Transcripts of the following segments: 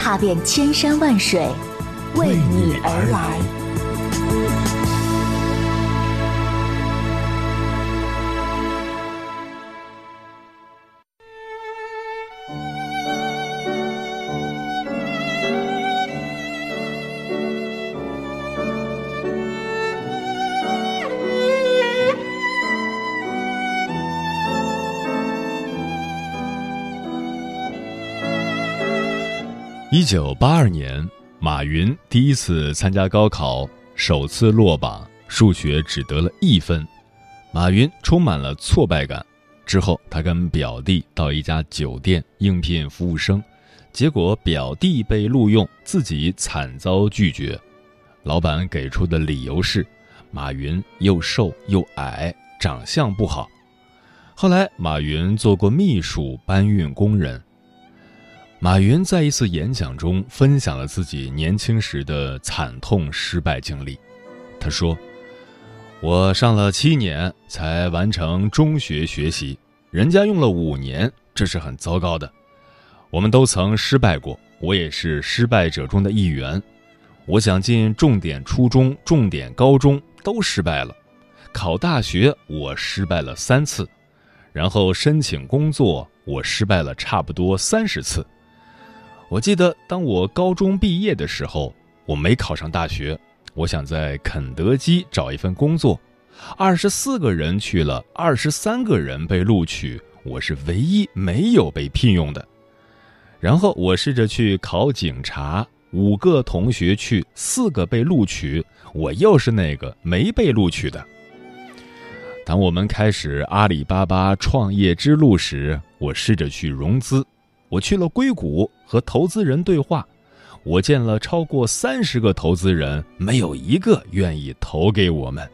踏遍千山万水，为你而来。一九八二年，马云第一次参加高考，首次落榜，数学只得了一分，马云充满了挫败感。之后，他跟表弟到一家酒店应聘服务生，结果表弟被录用，自己惨遭拒绝。老板给出的理由是，马云又瘦又矮，长相不好。后来，马云做过秘书，搬运工人。马云在一次演讲中分享了自己年轻时的惨痛失败经历。他说：“我上了七年才完成中学学习，人家用了五年，这是很糟糕的。我们都曾失败过，我也是失败者中的一员。我想进重点初中、重点高中都失败了，考大学我失败了三次，然后申请工作我失败了差不多三十次。”我记得，当我高中毕业的时候，我没考上大学。我想在肯德基找一份工作，二十四个人去了，二十三个人被录取，我是唯一没有被聘用的。然后我试着去考警察，五个同学去，四个被录取，我又是那个没被录取的。当我们开始阿里巴巴创业之路时，我试着去融资。我去了硅谷和投资人对话，我见了超过三十个投资人，没有一个愿意投给我们。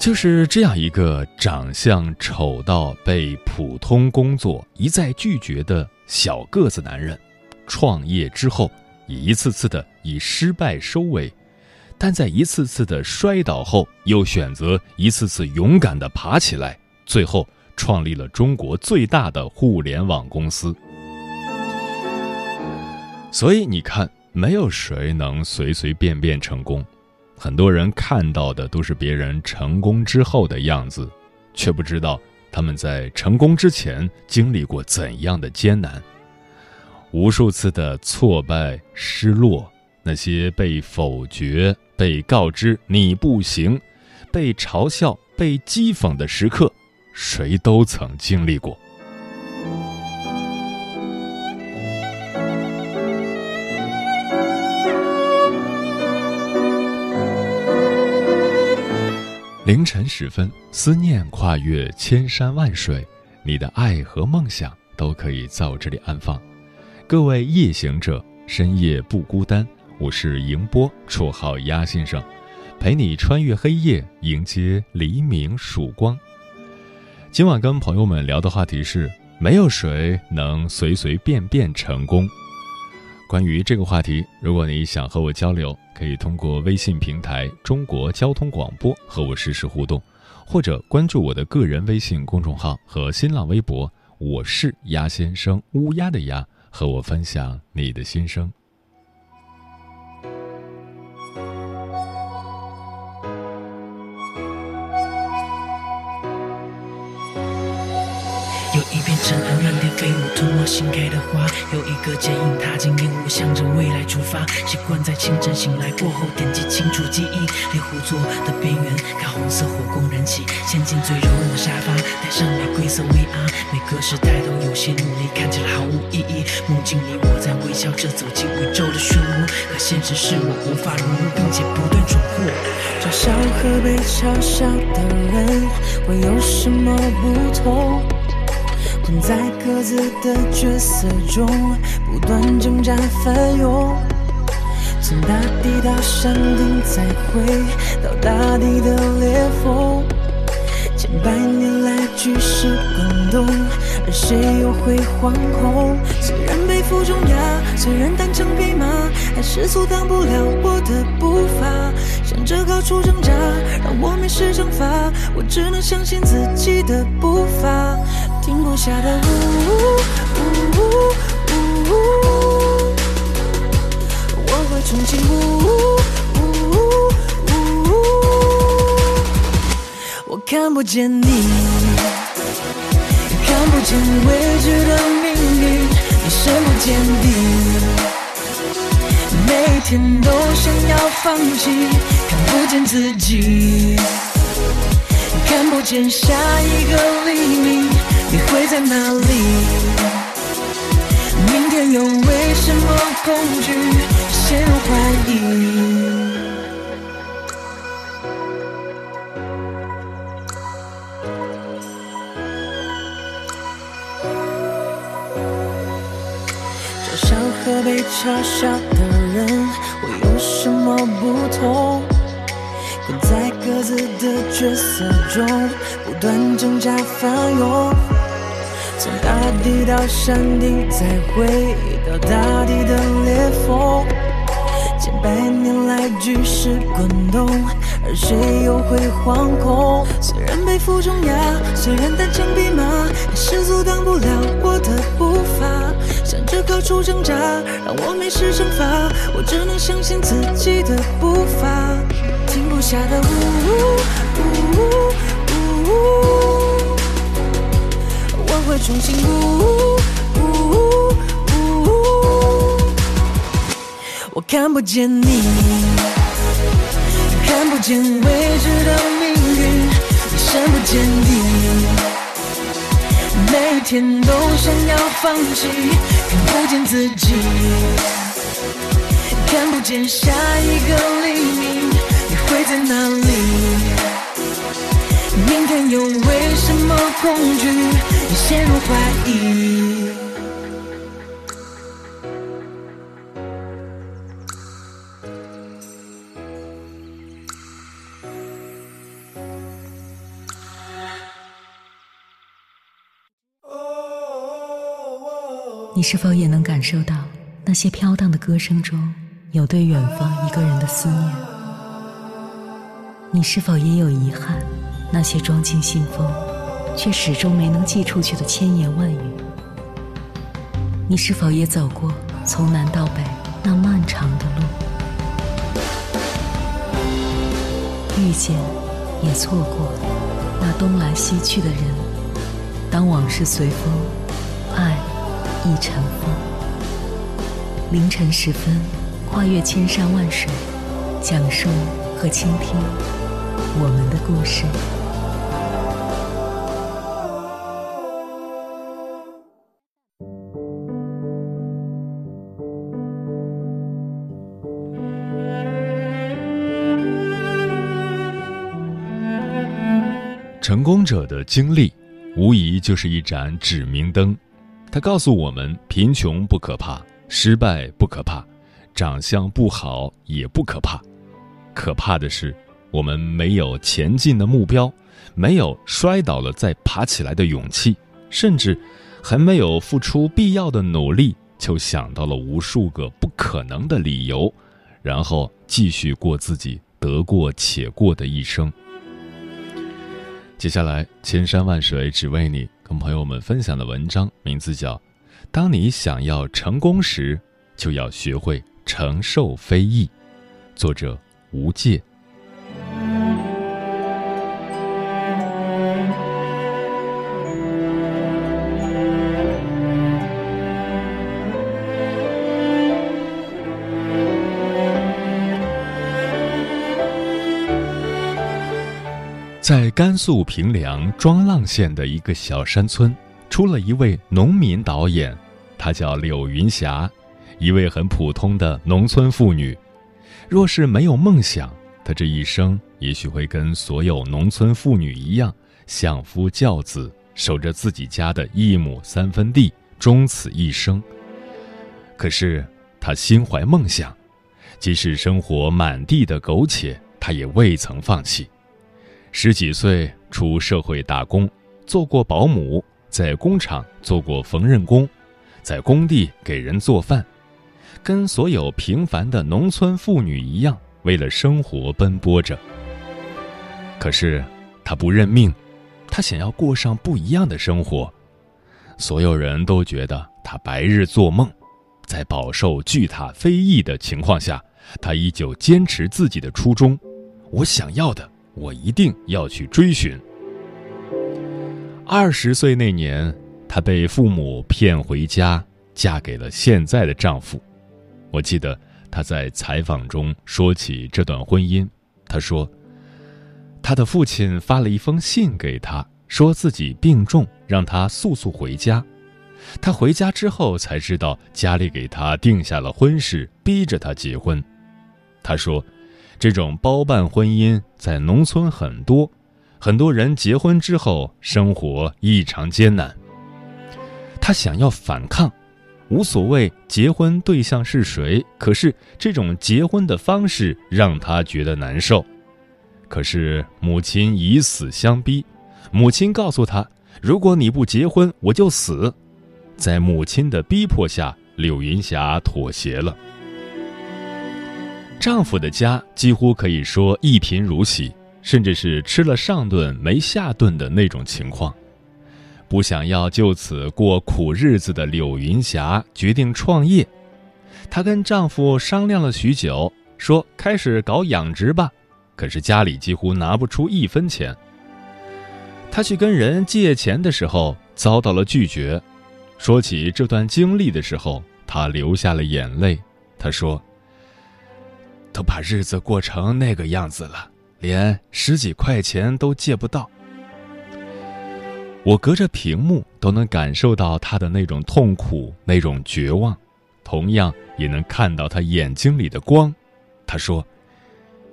就是这样一个长相丑到被普通工作一再拒绝的小个子男人，创业之后以一次次的以失败收尾，但在一次次的摔倒后，又选择一次次勇敢的爬起来，最后。创立了中国最大的互联网公司，所以你看，没有谁能随随便便成功。很多人看到的都是别人成功之后的样子，却不知道他们在成功之前经历过怎样的艰难。无数次的挫败、失落，那些被否决、被告知你不行、被嘲笑、被讥讽的时刻。谁都曾经历过。凌晨时分，思念跨越千山万水，你的爱和梦想都可以在我这里安放。各位夜行者，深夜不孤单。我是迎波，绰号鸭先生，陪你穿越黑夜，迎接黎明曙光。今晚跟朋友们聊的话题是：没有谁能随随便便成功。关于这个话题，如果你想和我交流，可以通过微信平台“中国交通广播”和我实时互动，或者关注我的个人微信公众号和新浪微博“我是鸭先生”（乌鸦的鸭），和我分享你的心声。尘埃漫天飞舞，吞没心开的花。有一个剪影踏进烟雾，向着未来出发。习惯在清晨醒来过后，点击清除记忆。猎户座的边缘，看红色火光燃起，陷进最柔软的沙发，戴上玫瑰色 VR。每个时代都有些努力，看起来毫无意义。梦境里我在微笑着走进宇宙的漩涡，可现实是我无法融入，并且不断闯祸。嘲笑和被嘲笑的人我有什么不同？困在各自的角色中，不断挣扎翻涌。从大地到山顶，再回到大地的裂缝。千百年来，巨石滚动，而谁又会惶恐？虽然背负重压，虽然单枪匹马，还是阻挡不了我的步伐。向着高处挣扎，让我迷失蒸发，我只能相信自己的步伐。停不下的呜呜呜呜呜，我会重新呜呜呜呜。我看不见你，看不见未知的命运，你深不见底。每天都想要放弃，看不见自己，看不见下一个黎明，你会在哪里？明天又为什么恐惧，陷入怀疑？嘲笑和被嘲笑的人我有什么不同？各自的角色中，不断挣扎翻涌。从大地到山顶，再回到大地的裂缝。千百年来，局势滚动，而谁又会惶恐？虽然背负重压，虽然单枪匹马，还是阻挡不了我的步伐。向着高处挣扎，让我没时蒸发，我只能相信自己的步伐。下的呜呜呜呜呜，我会重新呜呜呜呜。我看不见你，看不见未知的命运，你深不见底。每天都想要放弃，看不见自己，看不见下一个黎，会在哪里？明天又为什么恐惧，你陷入怀疑？你是否也能感受到那些飘荡的歌声中有对远方一个人的思念？你是否也有遗憾？那些装进信封却始终没能寄出去的千言万语？你是否也走过从南到北那漫长的路？遇见，也错过那东来西去的人。当往事随风，爱。已尘风，凌晨时分，跨越千山万水，讲述和倾听我们的故事。成功者的经历，无疑就是一盏指明灯。他告诉我们：贫穷不可怕，失败不可怕，长相不好也不可怕，可怕的是我们没有前进的目标，没有摔倒了再爬起来的勇气，甚至还没有付出必要的努力，就想到了无数个不可能的理由，然后继续过自己得过且过的一生。接下来，千山万水只为你。跟朋友们分享的文章名字叫《当你想要成功时，就要学会承受非议》，作者吴界。甘肃平凉庄浪县的一个小山村，出了一位农民导演，她叫柳云霞，一位很普通的农村妇女。若是没有梦想，她这一生也许会跟所有农村妇女一样，相夫教子，守着自己家的一亩三分地，终此一生。可是他心怀梦想，即使生活满地的苟且，他也未曾放弃。十几岁出社会打工，做过保姆，在工厂做过缝纫工，在工地给人做饭，跟所有平凡的农村妇女一样，为了生活奔波着。可是他不认命，他想要过上不一样的生活。所有人都觉得他白日做梦，在饱受巨塔非议的情况下，他依旧坚持自己的初衷。我想要的。我一定要去追寻。二十岁那年，她被父母骗回家，嫁给了现在的丈夫。我记得她在采访中说起这段婚姻，她说：“她的父亲发了一封信给她，说自己病重，让她速速回家。她回家之后才知道，家里给她定下了婚事，逼着她结婚。”她说。这种包办婚姻在农村很多，很多人结婚之后生活异常艰难。他想要反抗，无所谓结婚对象是谁，可是这种结婚的方式让他觉得难受。可是母亲以死相逼，母亲告诉他：“如果你不结婚，我就死。”在母亲的逼迫下，柳云霞妥协了。丈夫的家几乎可以说一贫如洗，甚至是吃了上顿没下顿的那种情况。不想要就此过苦日子的柳云霞决定创业。她跟丈夫商量了许久，说开始搞养殖吧。可是家里几乎拿不出一分钱。她去跟人借钱的时候遭到了拒绝。说起这段经历的时候，她流下了眼泪。她说。都把日子过成那个样子了，连十几块钱都借不到。我隔着屏幕都能感受到他的那种痛苦、那种绝望，同样也能看到他眼睛里的光。他说：“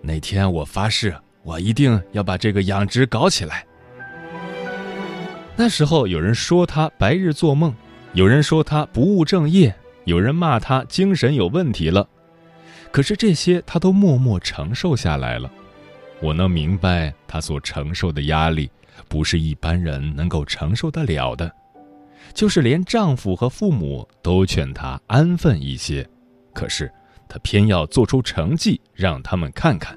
那天我发誓，我一定要把这个养殖搞起来。”那时候有人说他白日做梦，有人说他不务正业，有人骂他精神有问题了。可是这些，她都默默承受下来了。我能明白她所承受的压力，不是一般人能够承受得了的。就是连丈夫和父母都劝她安分一些，可是她偏要做出成绩让他们看看。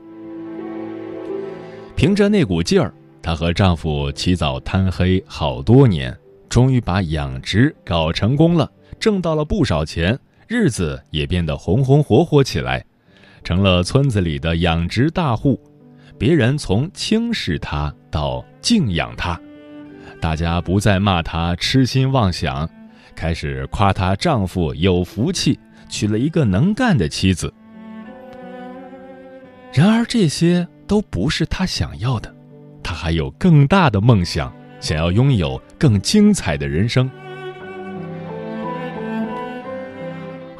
凭着那股劲儿，她和丈夫起早贪黑好多年，终于把养殖搞成功了，挣到了不少钱。日子也变得红红火火起来，成了村子里的养殖大户。别人从轻视她到敬仰她，大家不再骂她痴心妄想，开始夸她丈夫有福气，娶了一个能干的妻子。然而这些都不是她想要的，她还有更大的梦想，想要拥有更精彩的人生。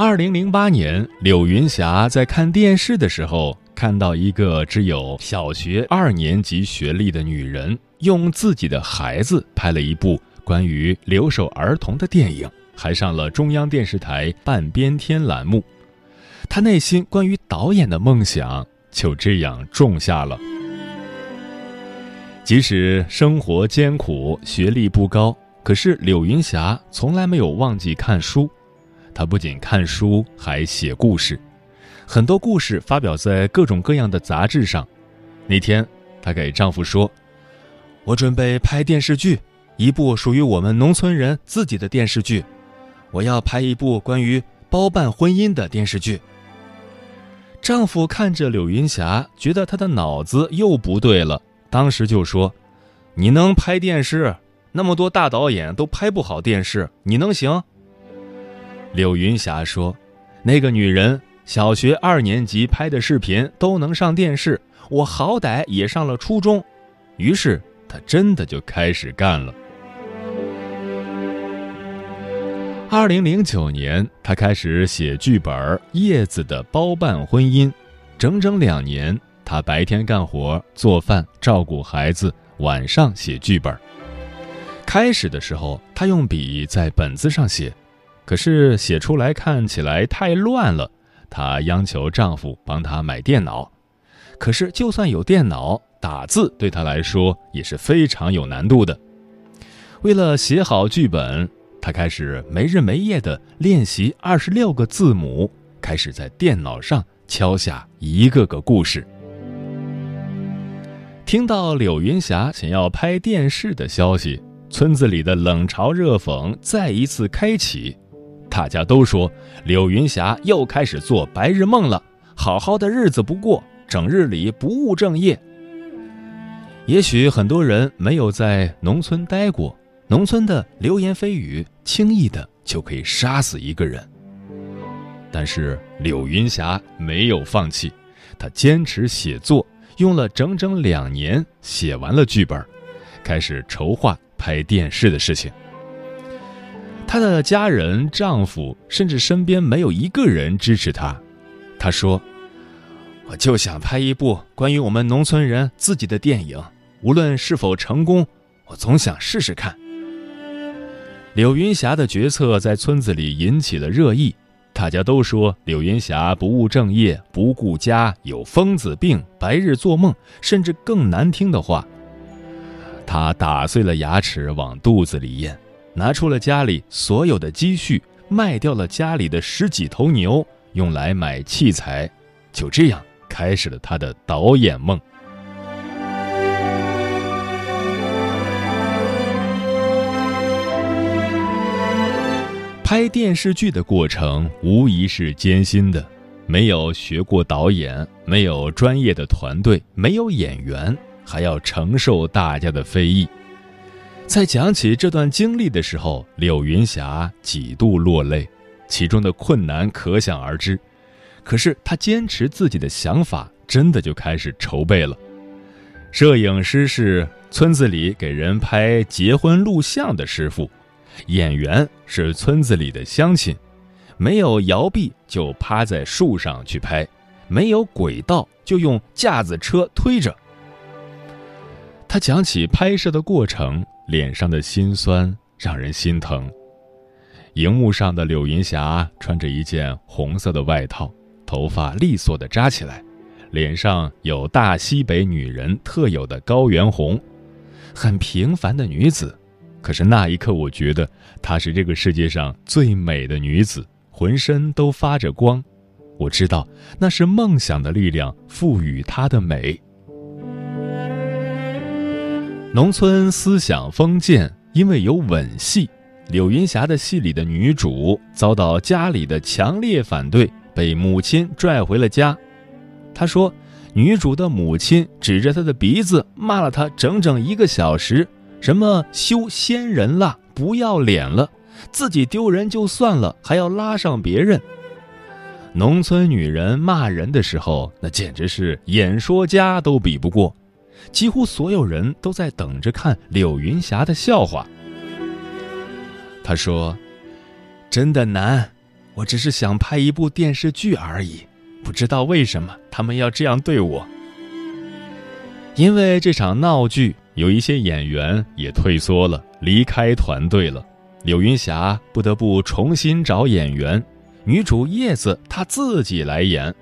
二零零八年，柳云霞在看电视的时候，看到一个只有小学二年级学历的女人，用自己的孩子拍了一部关于留守儿童的电影，还上了中央电视台半边天栏目。她内心关于导演的梦想就这样种下了。即使生活艰苦，学历不高，可是柳云霞从来没有忘记看书。她不仅看书，还写故事，很多故事发表在各种各样的杂志上。那天，她给丈夫说：“我准备拍电视剧，一部属于我们农村人自己的电视剧。我要拍一部关于包办婚姻的电视剧。”丈夫看着柳云霞，觉得她的脑子又不对了，当时就说：“你能拍电视？那么多大导演都拍不好电视，你能行？”柳云霞说：“那个女人小学二年级拍的视频都能上电视，我好歹也上了初中。”于是她真的就开始干了。二零零九年，她开始写剧本《叶子的包办婚姻》，整整两年，她白天干活、做饭、照顾孩子，晚上写剧本。开始的时候，她用笔在本子上写，可是写出来看起来太乱了。她央求丈夫帮她买电脑，可是就算有电脑，打字对她来说也是非常有难度的。为了写好剧本，她开始没日没夜地练习二十六个字母，开始在电脑上敲下一个个故事。听到柳云霞想要拍电视的消息，村子里的冷嘲热讽再一次开启。大家都说柳云霞又开始做白日梦了，好好的日子不过，整日里不务正业。也许很多人没有在农村待过，农村的流言蜚语轻易的就可以杀死一个人。但是柳云霞没有放弃，她坚持写作。用了整整两年写完了剧本，开始筹划拍电视的事情。她的家人、丈夫甚至身边没有一个人支持她。她说：“我就想拍一部关于我们农村人自己的电影，无论是否成功，我总想试试看。”柳云霞的决策在村子里引起了热议。大家都说柳云霞不务正业、不顾家、有疯子病、白日做梦，甚至更难听的话。她打碎了牙齿往肚子里咽，拿出了家里所有的积蓄，卖掉了家里的十几头牛，用来买器材，就这样开始了他的导演梦。拍电视剧的过程无疑是艰辛的，没有学过导演，没有专业的团队，没有演员，还要承受大家的非议。在讲起这段经历的时候，柳云霞几度落泪，其中的困难可想而知。可是她坚持自己的想法，真的就开始筹备了。摄影师是村子里给人拍结婚录像的师傅。演员是村子里的乡亲，没有摇臂就趴在树上去拍，没有轨道就用架子车推着。他讲起拍摄的过程，脸上的辛酸让人心疼。荧幕上的柳云霞穿着一件红色的外套，头发利索的扎起来，脸上有大西北女人特有的高原红，很平凡的女子。可是那一刻，我觉得她是这个世界上最美的女子，浑身都发着光。我知道那是梦想的力量赋予她的美。农村思想封建，因为有吻戏，柳云霞的戏里的女主遭到家里的强烈反对，被母亲拽回了家。她说，女主的母亲指着她的鼻子骂了她整整一个小时。什么修仙人了，不要脸了，自己丢人就算了，还要拉上别人。农村女人骂人的时候，那简直是演说家都比不过，几乎所有人都在等着看柳云霞的笑话。她说：“真的难，我只是想拍一部电视剧而已，不知道为什么他们要这样对我。因为这场闹剧。”有一些演员也退缩了，离开团队了。柳云霞不得不重新找演员，女主叶子她自己来演。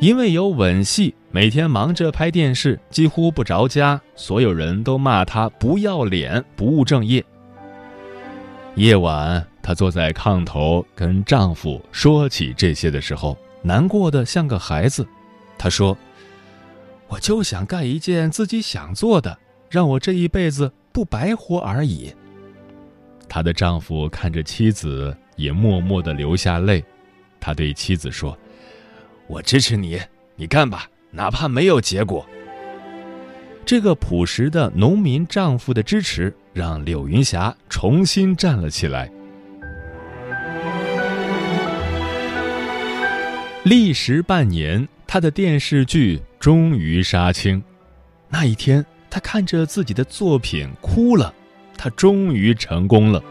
因为有吻戏，每天忙着拍电视，几乎不着家，所有人都骂她不要脸、不务正业。夜晚，她坐在炕头跟丈夫说起这些的时候，难过的像个孩子。她说。我就想干一件自己想做的，让我这一辈子不白活而已。她的丈夫看着妻子，也默默的流下泪。他对妻子说：“我支持你，你干吧，哪怕没有结果。”这个朴实的农民丈夫的支持，让柳云霞重新站了起来。历时半年，她的电视剧。终于杀青，那一天，他看着自己的作品哭了。他终于成功了，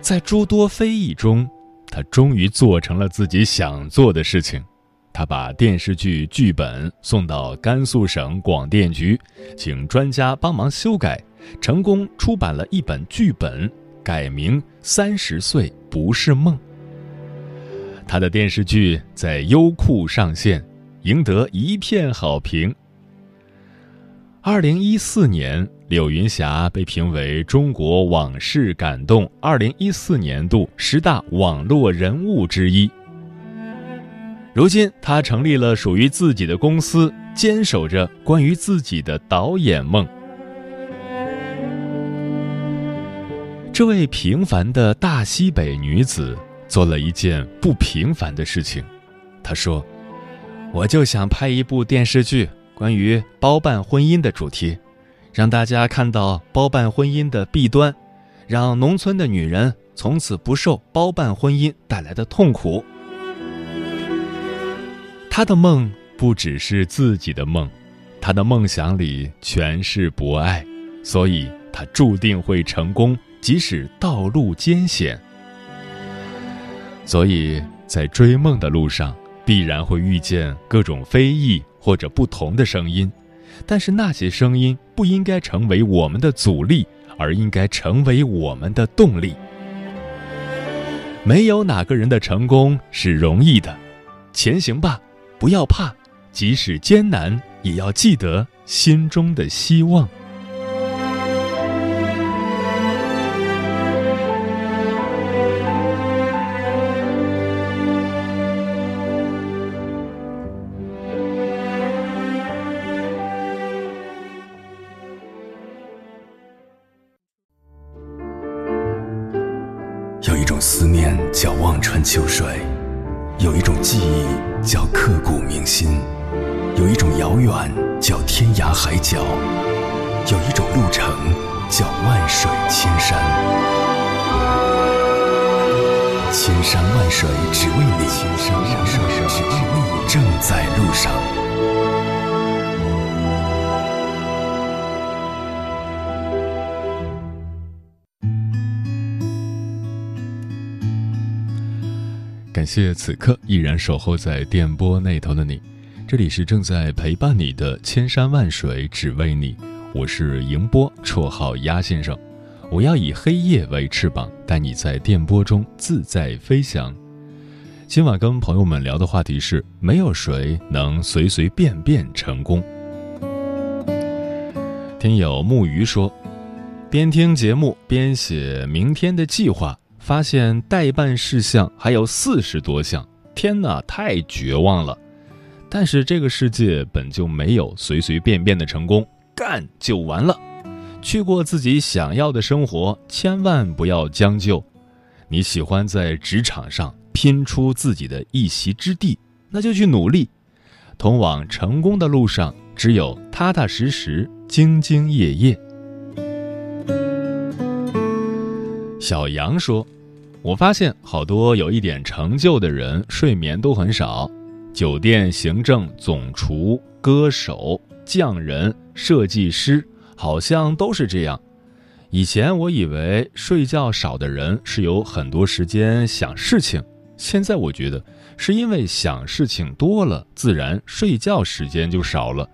在诸多非议中，他终于做成了自己想做的事情。他把电视剧剧本送到甘肃省广电局，请专家帮忙修改，成功出版了一本剧本，改名《三十岁不是梦》。他的电视剧在优酷上线，赢得一片好评。二零一四年，柳云霞被评为中国往事感动二零一四年度十大网络人物之一。如今，他成立了属于自己的公司，坚守着关于自己的导演梦。这位平凡的大西北女子。做了一件不平凡的事情，她说：“我就想拍一部电视剧，关于包办婚姻的主题，让大家看到包办婚姻的弊端，让农村的女人从此不受包办婚姻带来的痛苦。”他的梦不只是自己的梦，他的梦想里全是博爱，所以他注定会成功，即使道路艰险。所以在追梦的路上，必然会遇见各种非议或者不同的声音，但是那些声音不应该成为我们的阻力，而应该成为我们的动力。没有哪个人的成功是容易的，前行吧，不要怕，即使艰难，也要记得心中的希望。感谢此刻依然守候在电波那头的你，这里是正在陪伴你的千山万水只为你，我是迎波，绰号鸭先生，我要以黑夜为翅膀，带你在电波中自在飞翔。今晚跟朋友们聊的话题是：没有谁能随随便便成功。听友木鱼说，边听节目边写明天的计划。发现代办事项还有四十多项，天哪，太绝望了！但是这个世界本就没有随随便便的成功，干就完了，去过自己想要的生活，千万不要将就。你喜欢在职场上拼出自己的一席之地，那就去努力。通往成功的路上，只有踏踏实实、兢兢业业。小杨说。我发现好多有一点成就的人睡眠都很少，酒店行政总厨、歌手、匠人、设计师，好像都是这样。以前我以为睡觉少的人是有很多时间想事情，现在我觉得是因为想事情多了，自然睡觉时间就少了。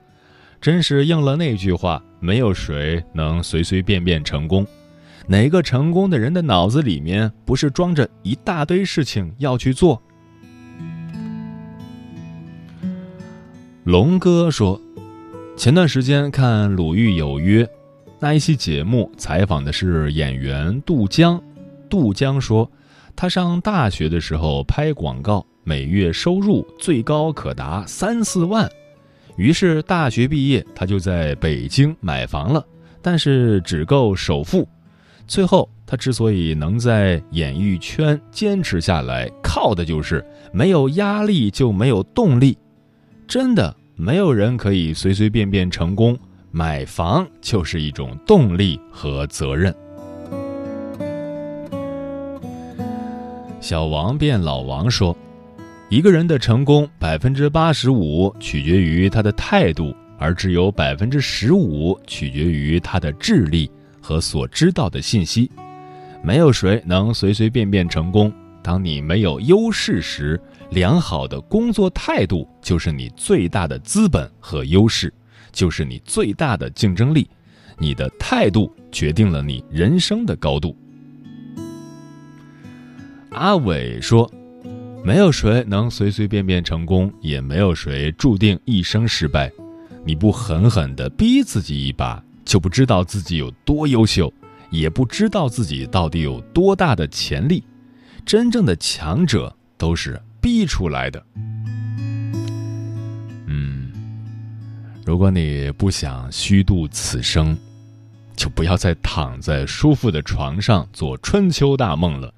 真是应了那句话：没有谁能随随便便成功。哪个成功的人的脑子里面不是装着一大堆事情要去做？龙哥说，前段时间看《鲁豫有约》，那一期节目采访的是演员杜江。杜江说，他上大学的时候拍广告，每月收入最高可达三四万，于是大学毕业他就在北京买房了，但是只够首付。最后，他之所以能在演艺圈坚持下来，靠的就是没有压力就没有动力。真的，没有人可以随随便便成功。买房就是一种动力和责任。小王变老王说：“一个人的成功，百分之八十五取决于他的态度，而只有百分之十五取决于他的智力。”和所知道的信息，没有谁能随随便便成功。当你没有优势时，良好的工作态度就是你最大的资本和优势，就是你最大的竞争力。你的态度决定了你人生的高度。阿伟说：“没有谁能随随便便成功，也没有谁注定一生失败。你不狠狠地逼自己一把，就不知道自己有多优秀，也不知道自己到底有多大的潜力。真正的强者都是逼出来的。”嗯，如果你不想虚度此生，就不要再躺在舒服的床上做春秋大梦了。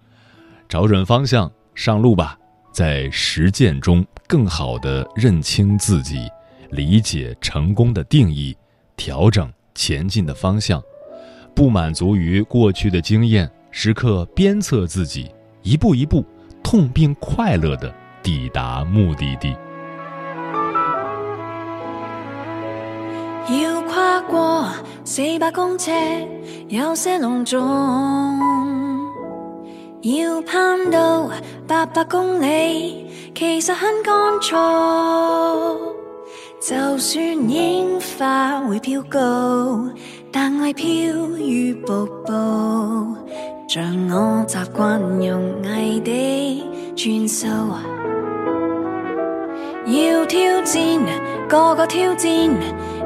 找准方向，上路吧！在实践中更好的认清自己，理解成功的定义，调整前进的方向。不满足于过去的经验，时刻鞭策自己，一步一步痛并快乐地抵达目的地。要跨过四百公尺，有些隆重。要攀到八百公里，其实很干燥。就算樱花会飘高，但爱飘于瀑布。像我习惯用艺的转数，要挑战个个挑战，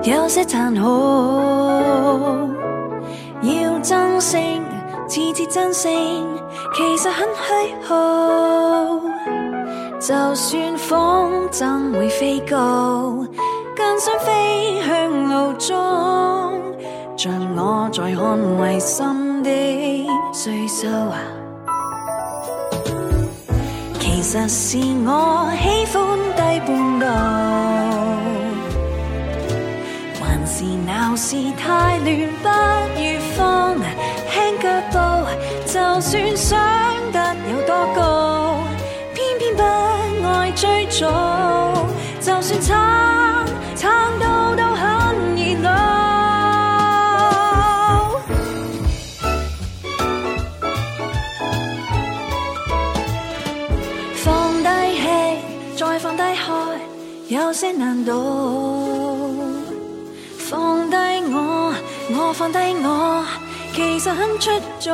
有些残酷。要争胜，次次争胜。其实很虚耗，就算风筝会飞高，更想飞向路中，像我在捍卫心的岁数啊。其实是我喜欢低半度，还是闹市太乱，不如放轻脚步。就算想得有多高，追逐。就算撑撑到都很热闹，放低气，再放低海，有些难度。放低我，我放低我。其实很出众，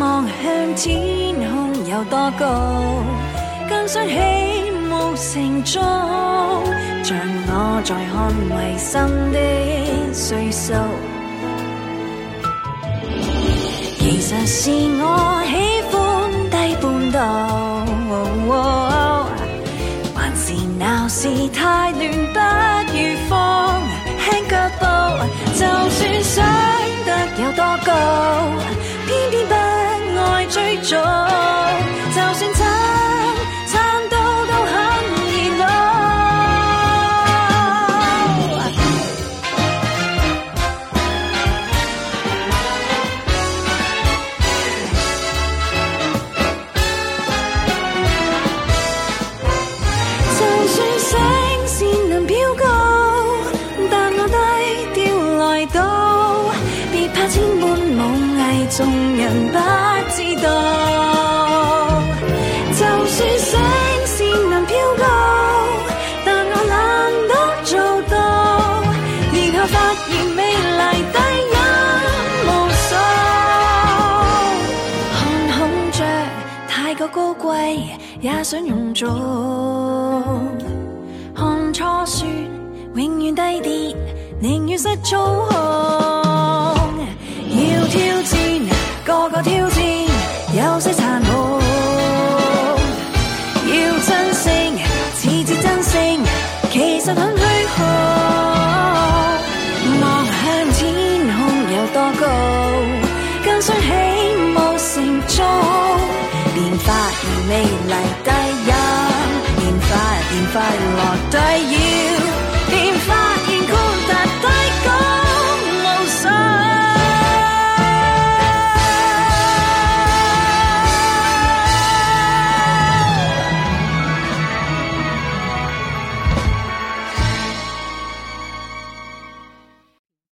望向天空有多高，想起雾城中，像我在捍卫心的岁数。其实是我喜欢低半度，还是闹市太乱，不如放轻脚步。就算想得有多高，偏偏不爱追逐。就算贵，也想用做。看初雪永远低跌。宁愿失操控，要挑战，个个挑战，有些残酷。更